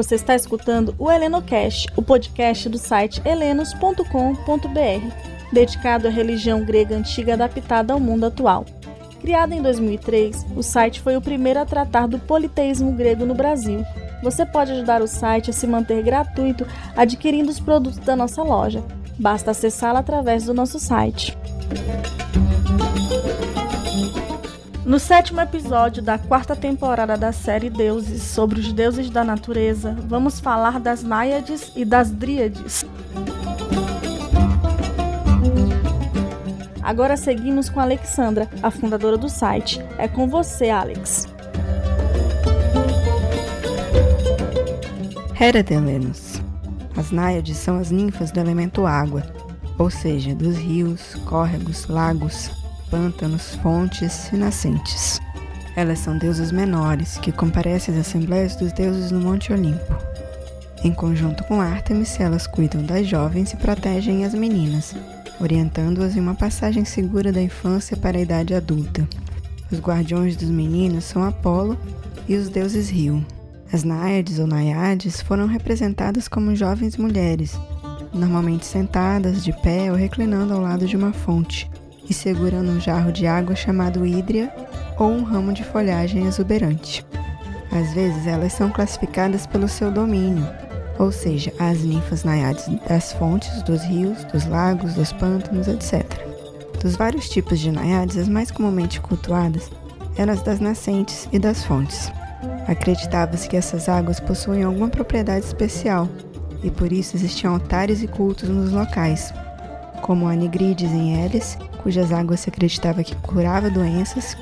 Você está escutando o HelenoCast, o podcast do site helenos.com.br, dedicado à religião grega antiga adaptada ao mundo atual. Criado em 2003, o site foi o primeiro a tratar do politeísmo grego no Brasil. Você pode ajudar o site a se manter gratuito adquirindo os produtos da nossa loja. Basta acessá-la através do nosso site. No sétimo episódio da quarta temporada da série Deuses sobre os deuses da natureza, vamos falar das Náiades e das Dríades. Agora seguimos com a Alexandra, a fundadora do site. É com você, Alex. Hera. As náiades são as ninfas do elemento água, ou seja, dos rios, córregos, lagos, pântanos, fontes e nascentes. Elas são deusas menores que comparecem às assembleias dos deuses no Monte Olimpo. Em conjunto com Ártemis, elas cuidam das jovens e protegem as meninas, orientando-as em uma passagem segura da infância para a idade adulta. Os guardiões dos meninos são Apolo e os deuses Rio. As náiades ou naiades foram representadas como jovens mulheres, normalmente sentadas, de pé ou reclinando ao lado de uma fonte, e segurando um jarro de água chamado hídria ou um ramo de folhagem exuberante. Às vezes elas são classificadas pelo seu domínio, ou seja, as ninfas naiades das fontes, dos rios, dos lagos, dos pântanos, etc. Dos vários tipos de naiades, as mais comumente cultuadas eram as das nascentes e das fontes. Acreditava-se que essas águas possuem alguma propriedade especial e por isso existiam altares e cultos nos locais, como a Nigrides em Elis, cujas águas se acreditava que curava doenças,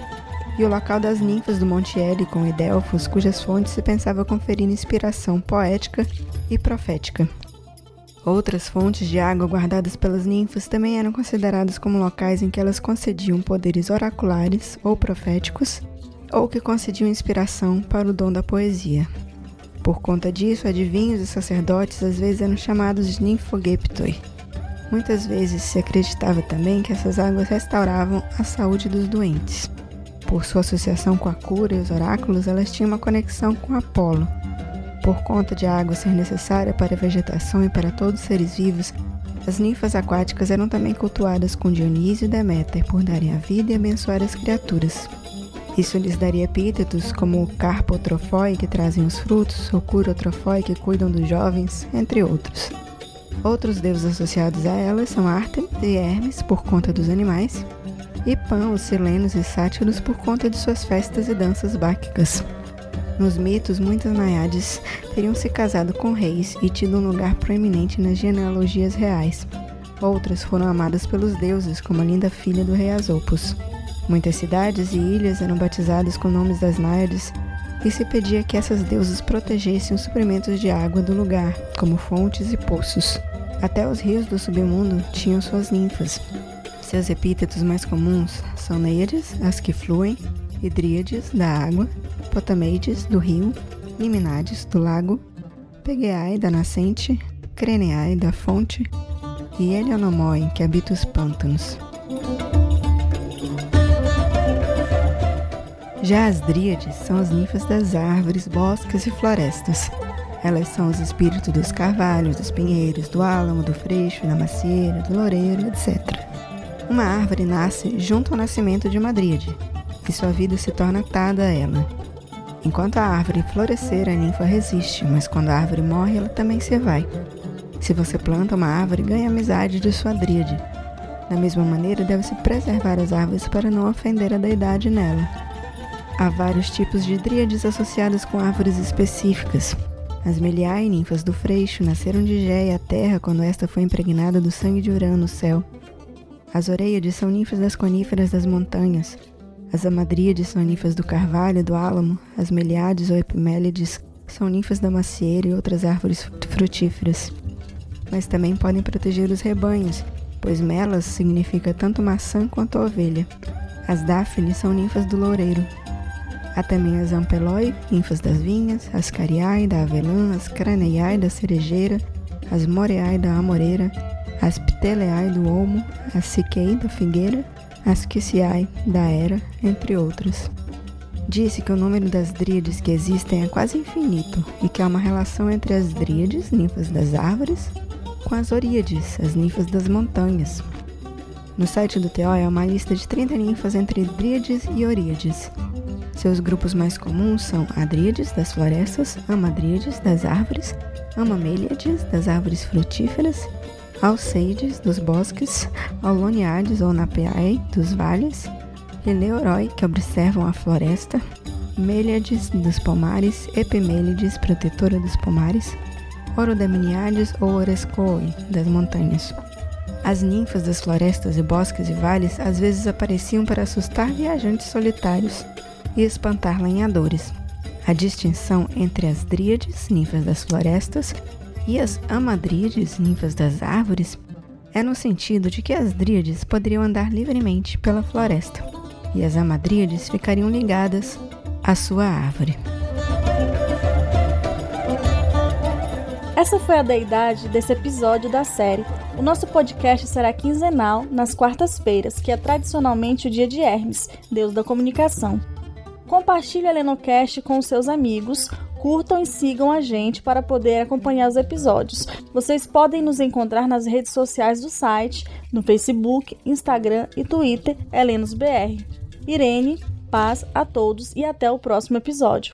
e o local das ninfas do Monte Helicon e Delfos, cujas fontes se pensava conferir inspiração poética e profética. Outras fontes de água guardadas pelas ninfas também eram consideradas como locais em que elas concediam poderes oraculares ou proféticos, ou que concediam inspiração para o dom da poesia. Por conta disso, adivinhos e sacerdotes às vezes eram chamados de ninfogeptoi, Muitas vezes se acreditava também que essas águas restauravam a saúde dos doentes. Por sua associação com a cura e os oráculos, elas tinham uma conexão com Apolo. Por conta de a água ser necessária para a vegetação e para todos os seres vivos, as ninfas aquáticas eram também cultuadas com Dionísio e Deméter por darem a vida e abençoar as criaturas. Isso lhes daria epítetos como o carpotrofói, que trazem os frutos, ou curotrofói, que cuidam dos jovens, entre outros. Outros deuses associados a elas são Artemis e Hermes, por conta dos animais, e Pan, os silenos e sátiros, por conta de suas festas e danças báquicas. Nos mitos, muitas naiades teriam se casado com reis e tido um lugar proeminente nas genealogias reais. Outras foram amadas pelos deuses, como a linda filha do rei Asopus. Muitas cidades e ilhas eram batizadas com nomes das náiades e se pedia que essas deusas protegessem os suprimentos de água do lugar, como fontes e poços. Até os rios do submundo tinham suas ninfas. Seus epítetos mais comuns são Neiades, as que fluem, Hidríades, da água, Potameides, do rio, Liminades, do lago, Pegeae, da nascente, Creneae, da fonte, e Eleonomoi, que habita os pântanos. Já as dríades são as ninfas das árvores, bosques e florestas. Elas são os espíritos dos carvalhos, dos pinheiros, do álamo, do freixo, da macieira, do loureiro, etc. Uma árvore nasce junto ao nascimento de uma dríade, e sua vida se torna atada a ela. Enquanto a árvore florescer, a ninfa resiste, mas quando a árvore morre, ela também se vai. Se você planta uma árvore, ganha amizade de sua dríade. Da mesma maneira, deve-se preservar as árvores para não ofender a deidade nela. Há vários tipos de dríades associadas com árvores específicas, as Meliae, ninfas do Freixo, nasceram de Géia, a terra, quando esta foi impregnada do sangue de Urano, no céu. As Oreiades são ninfas das coníferas das montanhas. As Amadríades são ninfas do carvalho, do álamo. As Meliades ou Epimélides são ninfas da macieira e outras árvores frutíferas. Mas também podem proteger os rebanhos, pois melas significa tanto maçã quanto ovelha. As Dáfnes são ninfas do loureiro, Há também as ampeloi, ninfas das vinhas, as cariai da avelã, as craneiai da cerejeira, as moreai da amoreira, as pteleai do olmo, as siquei da figueira, as quiciai da era, entre outras. disse que o número das dríades que existem é quase infinito e que há uma relação entre as dríades, ninfas das árvores, com as oríades, as ninfas das montanhas. No site do TO é uma lista de 30 ninfas entre dríades e oríades. Seus grupos mais comuns são adríades das florestas, amadríades das árvores, amameliades das árvores frutíferas, alceides dos bosques, auloniades ou napeae dos vales, Eleoroi, que observam a floresta, Meliades dos pomares, Epimelides, protetora dos pomares, Orodaminiades ou Orescoe, das montanhas. As ninfas das florestas e bosques e vales às vezes apareciam para assustar viajantes solitários e espantar lenhadores. A distinção entre as dríades, ninfas das florestas, e as amadríades, ninfas das árvores, é no sentido de que as dríades poderiam andar livremente pela floresta e as amadríades ficariam ligadas à sua árvore. Essa foi a deidade desse episódio da série. O nosso podcast será quinzenal nas quartas-feiras, que é tradicionalmente o dia de Hermes, deus da comunicação. Compartilhe a Lenocast com seus amigos, curtam e sigam a gente para poder acompanhar os episódios. Vocês podem nos encontrar nas redes sociais do site, no Facebook, Instagram e Twitter, HelenosBR. Irene, paz a todos e até o próximo episódio.